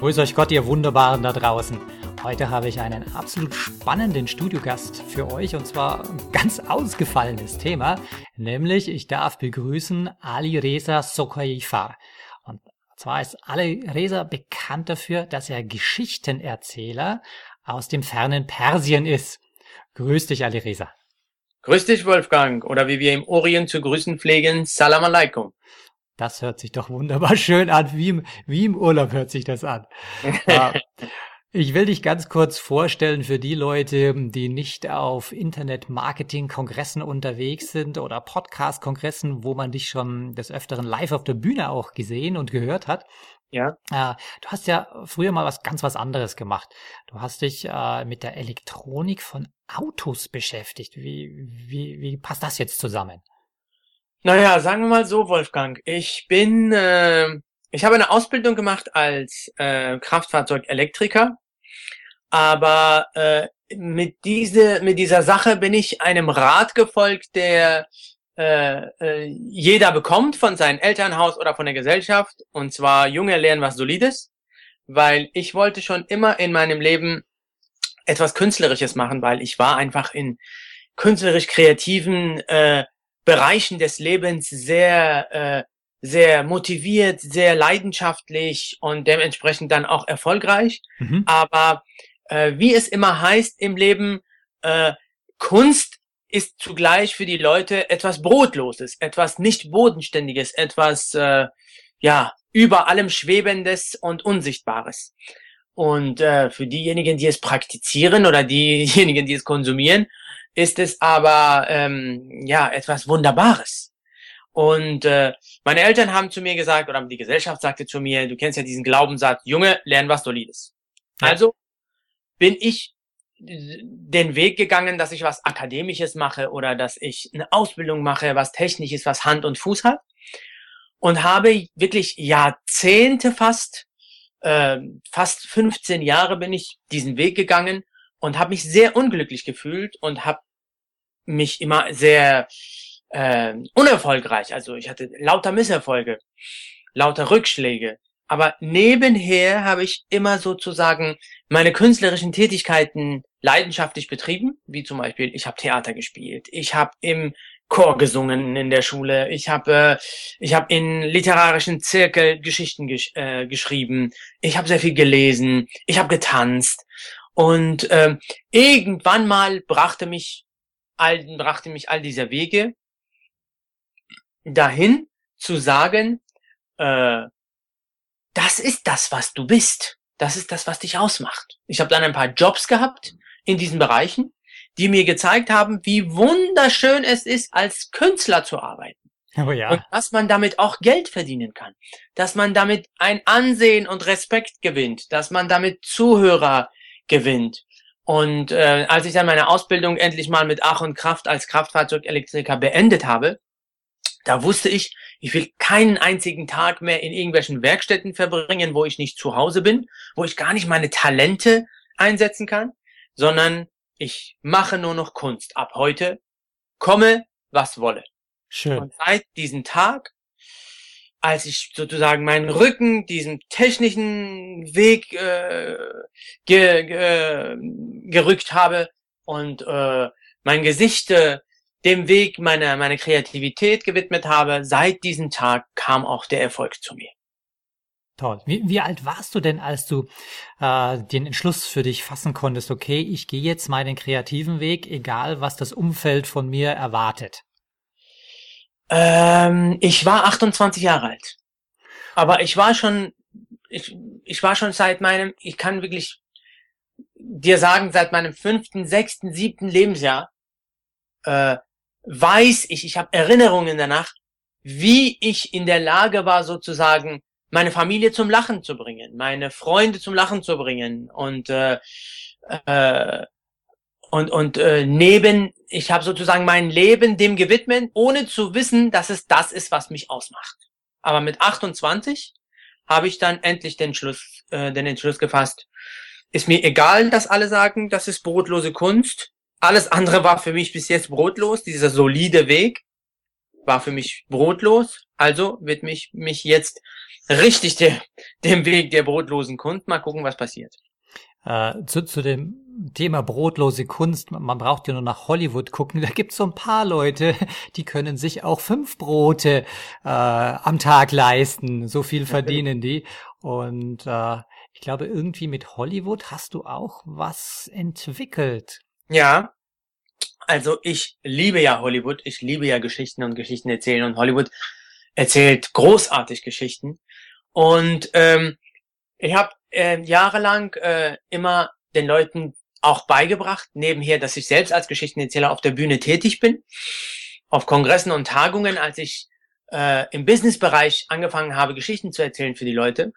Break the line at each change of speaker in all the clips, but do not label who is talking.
Grüß euch Gott, ihr Wunderbaren da draußen. Heute habe ich einen absolut spannenden Studiogast für euch und zwar ein ganz ausgefallenes Thema, nämlich ich darf begrüßen Ali Reza Sokaifar. Und zwar ist Ali Reza bekannt dafür, dass er Geschichtenerzähler aus dem fernen Persien ist. Grüß dich, Ali Reza.
Grüß dich, Wolfgang, oder wie wir im Orient zu grüßen pflegen, Salam alaikum.
Das hört sich doch wunderbar schön an. Wie im, wie im Urlaub hört sich das an. ich will dich ganz kurz vorstellen für die Leute, die nicht auf Internet-Marketing-Kongressen unterwegs sind oder Podcast-Kongressen, wo man dich schon des Öfteren live auf der Bühne auch gesehen und gehört hat. Ja. Äh, du hast ja früher mal was ganz was anderes gemacht. Du hast dich äh, mit der Elektronik von Autos beschäftigt. Wie, wie, wie passt das jetzt zusammen?
Naja, sagen wir mal so, Wolfgang. Ich bin, äh, ich habe eine Ausbildung gemacht als äh, Kraftfahrzeugelektriker, aber äh, mit diese, mit dieser Sache bin ich einem Rat gefolgt, der äh, äh, jeder bekommt von seinem Elternhaus oder von der Gesellschaft, und zwar Junge lernen was Solides, weil ich wollte schon immer in meinem Leben etwas Künstlerisches machen, weil ich war einfach in künstlerisch kreativen äh, Bereichen des Lebens sehr, äh, sehr motiviert, sehr leidenschaftlich und dementsprechend dann auch erfolgreich. Mhm. Aber äh, wie es immer heißt im Leben, äh, Kunst ist zugleich für die Leute etwas Brotloses, etwas nicht Bodenständiges, etwas äh, ja über allem Schwebendes und Unsichtbares. Und äh, für diejenigen, die es praktizieren oder diejenigen, die es konsumieren, ist es aber ähm, ja etwas Wunderbares. Und äh, meine Eltern haben zu mir gesagt, oder die Gesellschaft sagte zu mir, du kennst ja diesen Glaubenssatz, Junge, lern was Solides. Ja. Also bin ich den Weg gegangen, dass ich was Akademisches mache oder dass ich eine Ausbildung mache, was Technisches, was Hand und Fuß hat. Und habe wirklich Jahrzehnte fast, äh, fast 15 Jahre bin ich diesen Weg gegangen und habe mich sehr unglücklich gefühlt und habe mich immer sehr äh, unerfolgreich. Also ich hatte lauter Misserfolge, lauter Rückschläge. Aber nebenher habe ich immer sozusagen meine künstlerischen Tätigkeiten leidenschaftlich betrieben, wie zum Beispiel, ich habe Theater gespielt, ich habe im Chor gesungen in der Schule, ich habe äh, ich habe in literarischen Zirkel Geschichten gesch äh, geschrieben, ich habe sehr viel gelesen, ich habe getanzt und äh, irgendwann mal brachte mich all brachte mich all dieser Wege dahin zu sagen, äh, das ist das, was du bist. Das ist das, was dich ausmacht. Ich habe dann ein paar Jobs gehabt in diesen Bereichen, die mir gezeigt haben, wie wunderschön es ist, als Künstler zu arbeiten. Oh ja. Und dass man damit auch Geld verdienen kann. Dass man damit ein Ansehen und Respekt gewinnt. Dass man damit Zuhörer gewinnt. Und äh, als ich dann meine Ausbildung endlich mal mit Ach und Kraft als Kraftfahrzeugelektriker beendet habe, da wusste ich, ich will keinen einzigen Tag mehr in irgendwelchen Werkstätten verbringen, wo ich nicht zu Hause bin, wo ich gar nicht meine Talente einsetzen kann, sondern ich mache nur noch Kunst. Ab heute komme, was wolle. Schön. Und seit diesem Tag, als ich sozusagen meinen Rücken diesem technischen Weg äh, ge, ge, gerückt habe und äh, mein Gesicht äh, dem Weg meiner, meiner Kreativität gewidmet habe, seit diesem Tag kam auch der Erfolg zu mir.
Toll. Wie, wie alt warst du denn, als du äh, den Entschluss für dich fassen konntest, okay, ich gehe jetzt meinen kreativen Weg, egal was das Umfeld von mir erwartet?
Ähm, ich war 28 Jahre alt. Aber ich war schon, ich, ich war schon seit meinem, ich kann wirklich dir sagen, seit meinem fünften, sechsten, siebten Lebensjahr äh, weiß ich, ich habe Erinnerungen danach, wie ich in der Lage war, sozusagen meine Familie zum Lachen zu bringen, meine Freunde zum Lachen zu bringen und äh, äh, und und äh, neben ich habe sozusagen mein Leben dem gewidmet, ohne zu wissen, dass es das ist, was mich ausmacht. Aber mit 28 habe ich dann endlich den Schluss äh, den Entschluss gefasst. Ist mir egal, dass alle sagen, das ist brotlose Kunst. Alles andere war für mich bis jetzt brotlos. Dieser solide Weg war für mich brotlos. Also wird mich mich jetzt richtig der, dem Weg der brotlosen Kunst. Mal gucken, was passiert.
Äh, zu, zu dem Thema brotlose Kunst, man braucht ja nur nach Hollywood gucken, da gibt's so ein paar Leute, die können sich auch fünf Brote äh, am Tag leisten, so viel verdienen die. Und äh, ich glaube, irgendwie mit Hollywood hast du auch was entwickelt.
Ja, also ich liebe ja Hollywood, ich liebe ja Geschichten und Geschichten erzählen und Hollywood erzählt großartig Geschichten. Und ähm, ich habe äh, jahrelang äh, immer den Leuten auch beigebracht, nebenher, dass ich selbst als Geschichtenerzähler auf der Bühne tätig bin, auf Kongressen und Tagungen, als ich äh, im Businessbereich angefangen habe, Geschichten zu erzählen für die Leute.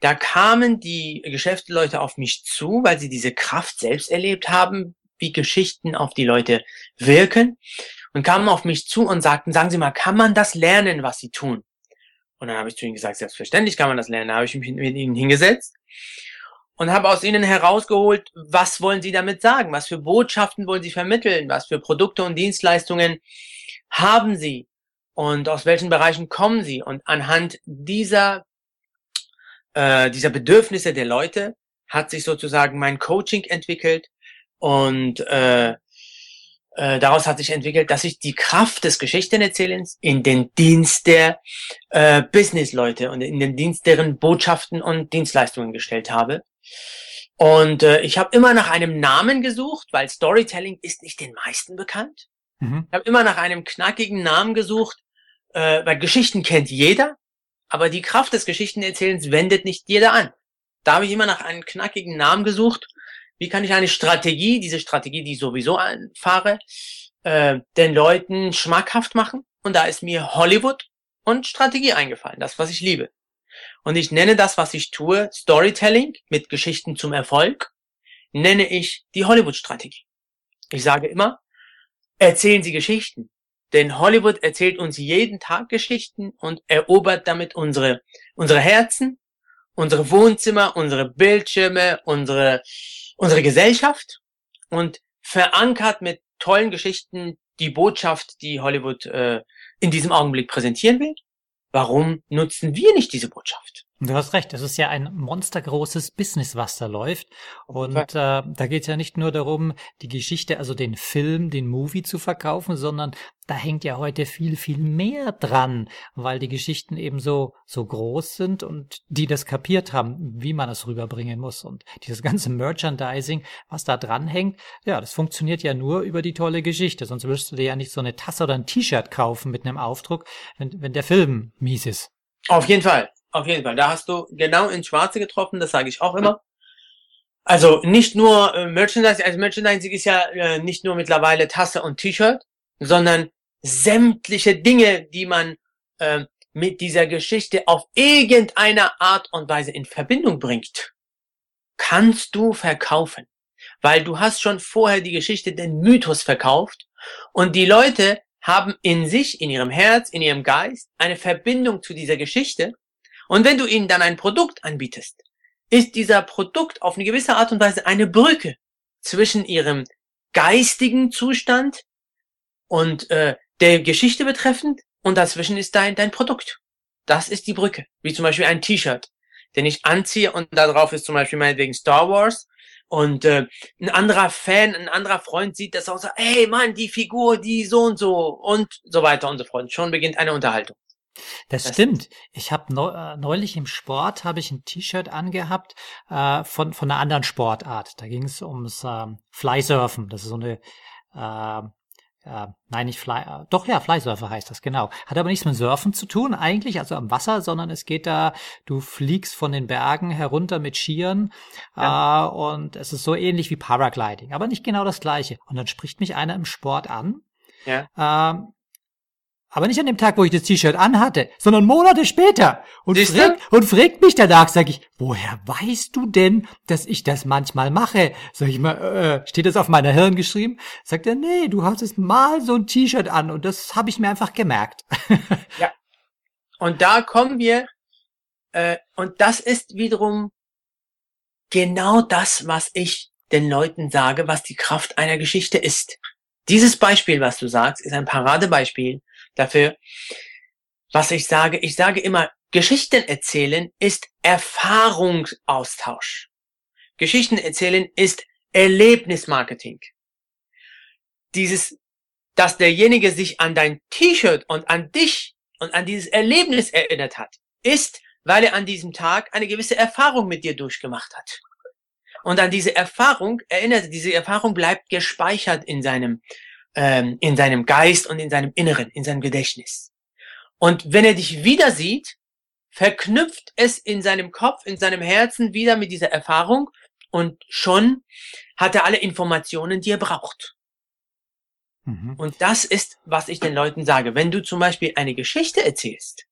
Da kamen die Geschäftsleute auf mich zu, weil sie diese Kraft selbst erlebt haben, wie Geschichten auf die Leute wirken und kamen auf mich zu und sagten, sagen Sie mal, kann man das lernen, was Sie tun? Und dann habe ich zu ihnen gesagt, selbstverständlich kann man das lernen. Da habe ich mich mit ihnen hingesetzt und habe aus ihnen herausgeholt, was wollen sie damit sagen? Was für Botschaften wollen sie vermitteln? Was für Produkte und Dienstleistungen haben sie? Und aus welchen Bereichen kommen sie? Und anhand dieser, äh, dieser Bedürfnisse der Leute hat sich sozusagen mein Coaching entwickelt und äh, äh, daraus hat sich entwickelt, dass ich die Kraft des Geschichtenerzählens in den Dienst der äh, Businessleute und in den Dienst deren Botschaften und Dienstleistungen gestellt habe. Und äh, ich habe immer nach einem Namen gesucht, weil Storytelling ist nicht den meisten bekannt. Mhm. Ich habe immer nach einem knackigen Namen gesucht, äh, weil Geschichten kennt jeder, aber die Kraft des Geschichtenerzählens wendet nicht jeder an. Da habe ich immer nach einem knackigen Namen gesucht wie kann ich eine Strategie, diese Strategie, die ich sowieso fahre, äh, den Leuten schmackhaft machen? Und da ist mir Hollywood und Strategie eingefallen, das, was ich liebe. Und ich nenne das, was ich tue, Storytelling mit Geschichten zum Erfolg, nenne ich die Hollywood-Strategie. Ich sage immer, erzählen Sie Geschichten. Denn Hollywood erzählt uns jeden Tag Geschichten und erobert damit unsere, unsere Herzen, unsere Wohnzimmer, unsere Bildschirme, unsere unsere Gesellschaft und verankert mit tollen Geschichten die Botschaft, die Hollywood äh, in diesem Augenblick präsentieren will. Warum nutzen wir nicht diese Botschaft?
Du hast recht, es ist ja ein monstergroßes Business, was da läuft. Und äh, da geht es ja nicht nur darum, die Geschichte, also den Film, den Movie zu verkaufen, sondern da hängt ja heute viel, viel mehr dran, weil die Geschichten eben so, so groß sind und die das kapiert haben, wie man es rüberbringen muss. Und dieses ganze Merchandising, was da dran hängt, ja, das funktioniert ja nur über die tolle Geschichte. Sonst würdest du dir ja nicht so eine Tasse oder ein T-Shirt kaufen mit einem Aufdruck, wenn, wenn der Film mies ist.
Auf jeden Fall. Auf jeden Fall. Da hast du genau ins Schwarze getroffen, das sage ich auch immer. Also nicht nur äh, Merchandising, also Merchandising ist ja äh, nicht nur mittlerweile Tasse und T-Shirt, sondern sämtliche Dinge, die man äh, mit dieser Geschichte auf irgendeine Art und Weise in Verbindung bringt, kannst du verkaufen. Weil du hast schon vorher die Geschichte, den Mythos verkauft und die Leute haben in sich, in ihrem Herz, in ihrem Geist eine Verbindung zu dieser Geschichte und wenn du ihnen dann ein Produkt anbietest, ist dieser Produkt auf eine gewisse Art und Weise eine Brücke zwischen ihrem geistigen Zustand und äh, der Geschichte betreffend und dazwischen ist dein, dein Produkt. Das ist die Brücke. Wie zum Beispiel ein T-Shirt, den ich anziehe und da drauf ist zum Beispiel meinetwegen Star Wars und äh, ein anderer Fan, ein anderer Freund sieht das auch so, hey Mann, die Figur, die so und so und so weiter und so fort. Schon beginnt eine Unterhaltung.
Das, das stimmt. Ich habe äh, neulich im Sport habe ich ein T-Shirt angehabt äh, von von einer anderen Sportart. Da ging es ums äh, Flysurfen. Das ist so eine äh, äh, nein, nicht Fly, äh, doch ja, Flysurfer heißt das, genau. Hat aber nichts mit Surfen zu tun eigentlich, also am Wasser, sondern es geht da, du fliegst von den Bergen herunter mit Skiern ja. äh, und es ist so ähnlich wie Paragliding, aber nicht genau das gleiche. Und dann spricht mich einer im Sport an. Ja. Ähm, Aber nicht an dem Tag, wo ich das T-Shirt anhatte, sondern Monate später. Und fragt, und fragt mich danach, sag ich, woher weißt du denn, dass ich das manchmal mache? Sag ich mal, äh, steht das auf meiner Hirn geschrieben? Sagt er, nee, du hattest mal so ein T-Shirt an und das habe ich mir einfach gemerkt.
ja. Und da kommen wir, äh, und das ist wiederum genau das, was ich den Leuten sage, was die Kraft einer Geschichte ist. Dieses Beispiel, was du sagst, ist ein Paradebeispiel dafür, was ich sage. Ich sage immer, Geschichten erzählen ist Erfahrungsaustausch. Geschichten erzählen ist Erlebnismarketing. Dieses, dass derjenige sich an dein T-Shirt und an dich und an dieses Erlebnis erinnert hat, ist, weil er an diesem Tag eine gewisse Erfahrung mit dir durchgemacht hat. Und an diese Erfahrung erinnert, diese Erfahrung bleibt gespeichert in seinem, ähm, in seinem Geist und in seinem Inneren, in seinem Gedächtnis. Und wenn er dich wieder sieht, verknüpft es in seinem Kopf, in seinem Herzen wieder mit dieser Erfahrung und schon hat er alle Informationen, die er braucht. Mhm. Und das ist, was ich den Leuten sage. Wenn du zum Beispiel eine Geschichte erzählst,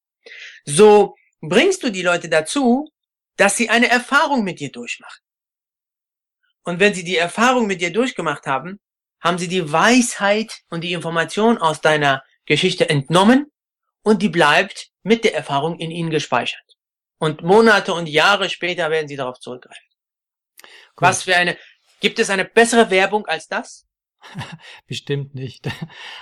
so bringst du die Leute dazu, dass sie eine Erfahrung mit dir durchmachen. Und wenn sie die Erfahrung mit dir durchgemacht haben, haben sie die Weisheit und die Information aus deiner Geschichte entnommen und die bleibt mit der Erfahrung in ihnen gespeichert. Und Monate und Jahre später werden sie darauf zurückgreifen. Cool. Was für eine, gibt es eine bessere Werbung als das?
Bestimmt nicht.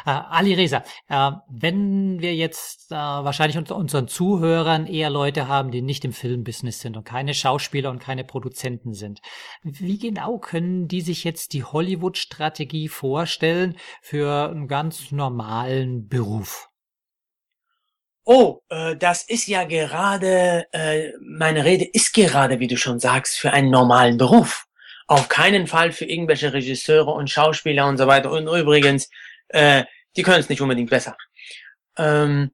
Äh, Ali Reza, äh, wenn wir jetzt äh, wahrscheinlich unter unseren Zuhörern eher Leute haben, die nicht im Filmbusiness sind und keine Schauspieler und keine Produzenten sind, wie genau können die sich jetzt die Hollywood-Strategie vorstellen für einen ganz normalen Beruf?
Oh, äh, das ist ja gerade, äh, meine Rede ist gerade, wie du schon sagst, für einen normalen Beruf auf keinen Fall für irgendwelche Regisseure und Schauspieler und so weiter. Und übrigens, äh, die können es nicht unbedingt besser. Ähm,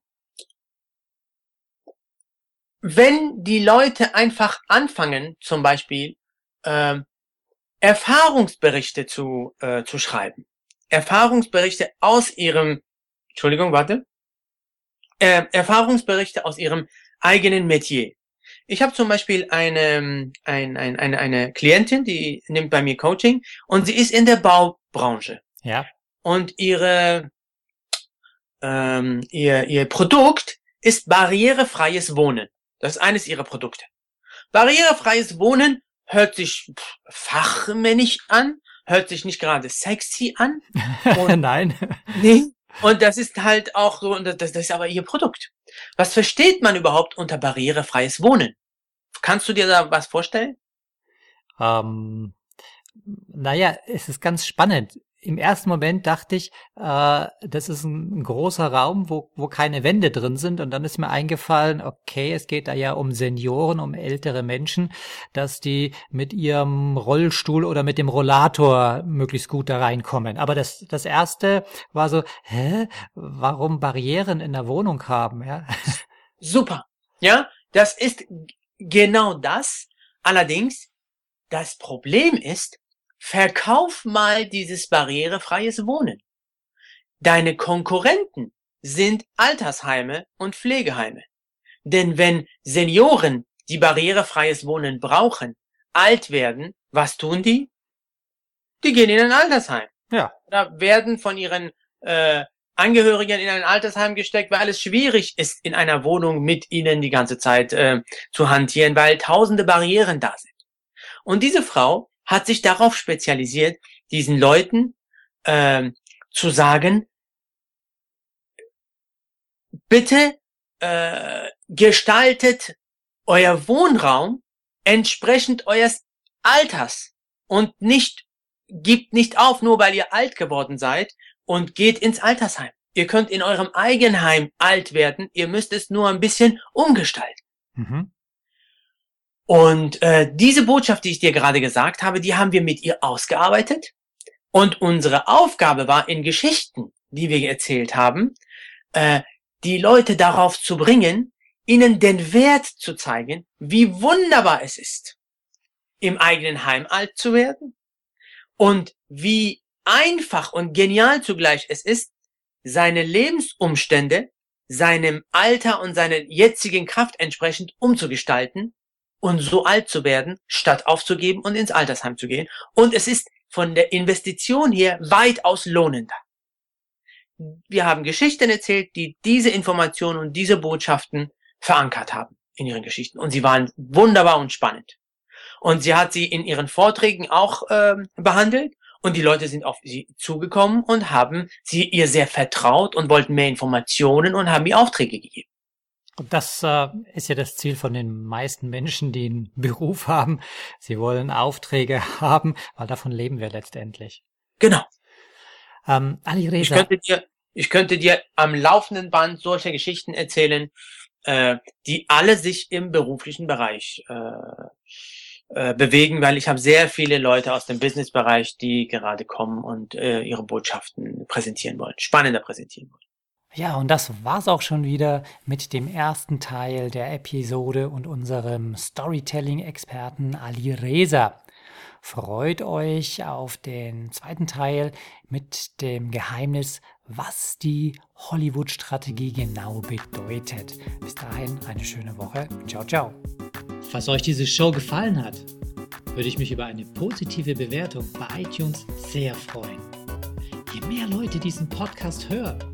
wenn die Leute einfach anfangen, zum Beispiel äh, Erfahrungsberichte zu, äh, zu schreiben, Erfahrungsberichte aus ihrem, Entschuldigung, warte, äh, Erfahrungsberichte aus ihrem eigenen Metier. Ich habe zum Beispiel eine, ein, ein, eine, eine Klientin, die nimmt bei mir Coaching und sie ist in der Baubranche.
Ja.
Und ihre, ähm, ihr, ihr Produkt ist barrierefreies Wohnen. Das ist eines ihrer Produkte. Barrierefreies Wohnen hört sich fachmännisch an, hört sich nicht gerade sexy an.
Nein.
Nee. Und das ist halt auch so, das, das ist aber ihr Produkt. Was versteht man überhaupt unter barrierefreies Wohnen? Kannst du dir da was vorstellen?
Ähm, naja, es ist ganz spannend im ersten Moment dachte ich, äh, das ist ein, großer Raum, wo, wo keine Wände drin sind. Und dann ist mir eingefallen, okay, es geht da ja um Senioren, um ältere Menschen, dass die mit ihrem Rollstuhl oder mit dem Rollator möglichst gut da reinkommen. Aber das, das erste war so, hä, warum Barrieren in der Wohnung haben, ja?
Super. Ja, das ist genau das. Allerdings, das Problem ist, Verkauf mal dieses barrierefreies Wohnen. Deine Konkurrenten sind Altersheime und Pflegeheime. Denn wenn Senioren, die barrierefreies Wohnen brauchen, alt werden, was tun die? Die gehen in ein Altersheim.
Ja.
Da werden von ihren äh, Angehörigen in ein Altersheim gesteckt, weil es schwierig ist, in einer Wohnung mit ihnen die ganze Zeit äh, zu hantieren, weil tausende Barrieren da sind. Und diese Frau hat sich darauf spezialisiert, diesen Leuten äh, zu sagen, bitte äh, gestaltet euer Wohnraum entsprechend eures Alters und nicht gibt nicht auf, nur weil ihr alt geworden seid und geht ins Altersheim. Ihr könnt in eurem Eigenheim alt werden, ihr müsst es nur ein bisschen umgestalten. Mhm. Und äh, diese Botschaft, die ich dir gerade gesagt habe, die haben wir mit ihr ausgearbeitet. Und unsere Aufgabe war in Geschichten, die wir erzählt haben, äh, die Leute darauf zu bringen, ihnen den Wert zu zeigen, wie wunderbar es ist, im eigenen Heim alt zu werden und wie einfach und genial zugleich es ist, seine Lebensumstände seinem Alter und seiner jetzigen Kraft entsprechend umzugestalten und so alt zu werden, statt aufzugeben und ins Altersheim zu gehen. Und es ist von der Investition her weitaus lohnender. Wir haben Geschichten erzählt, die diese Informationen und diese Botschaften verankert haben in ihren Geschichten. Und sie waren wunderbar und spannend. Und sie hat sie in ihren Vorträgen auch ähm, behandelt. Und die Leute sind auf sie zugekommen und haben sie ihr sehr vertraut und wollten mehr Informationen und haben ihr Aufträge gegeben.
Und das äh, ist ja das Ziel von den meisten Menschen, die einen Beruf haben. Sie wollen Aufträge haben, weil davon leben wir letztendlich.
Genau.
Ähm, Ali Reza.
Ich könnte dir, ich könnte dir am laufenden Band solche Geschichten erzählen, äh, die alle sich im beruflichen Bereich äh, äh, bewegen, weil ich habe sehr viele Leute aus dem Businessbereich, die gerade kommen und äh, ihre Botschaften präsentieren wollen, spannender präsentieren wollen.
Ja, und das war's auch schon wieder mit dem ersten Teil der Episode und unserem Storytelling-Experten Ali Reza. Freut euch auf den zweiten Teil mit dem Geheimnis, was die Hollywood-Strategie genau bedeutet. Bis dahin eine schöne Woche. Ciao, ciao. Falls euch diese Show gefallen hat, würde ich mich über eine positive Bewertung bei iTunes sehr freuen. Je mehr Leute diesen Podcast hören,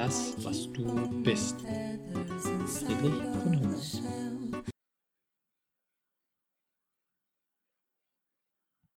das, was du bist. Friedrich Hummel.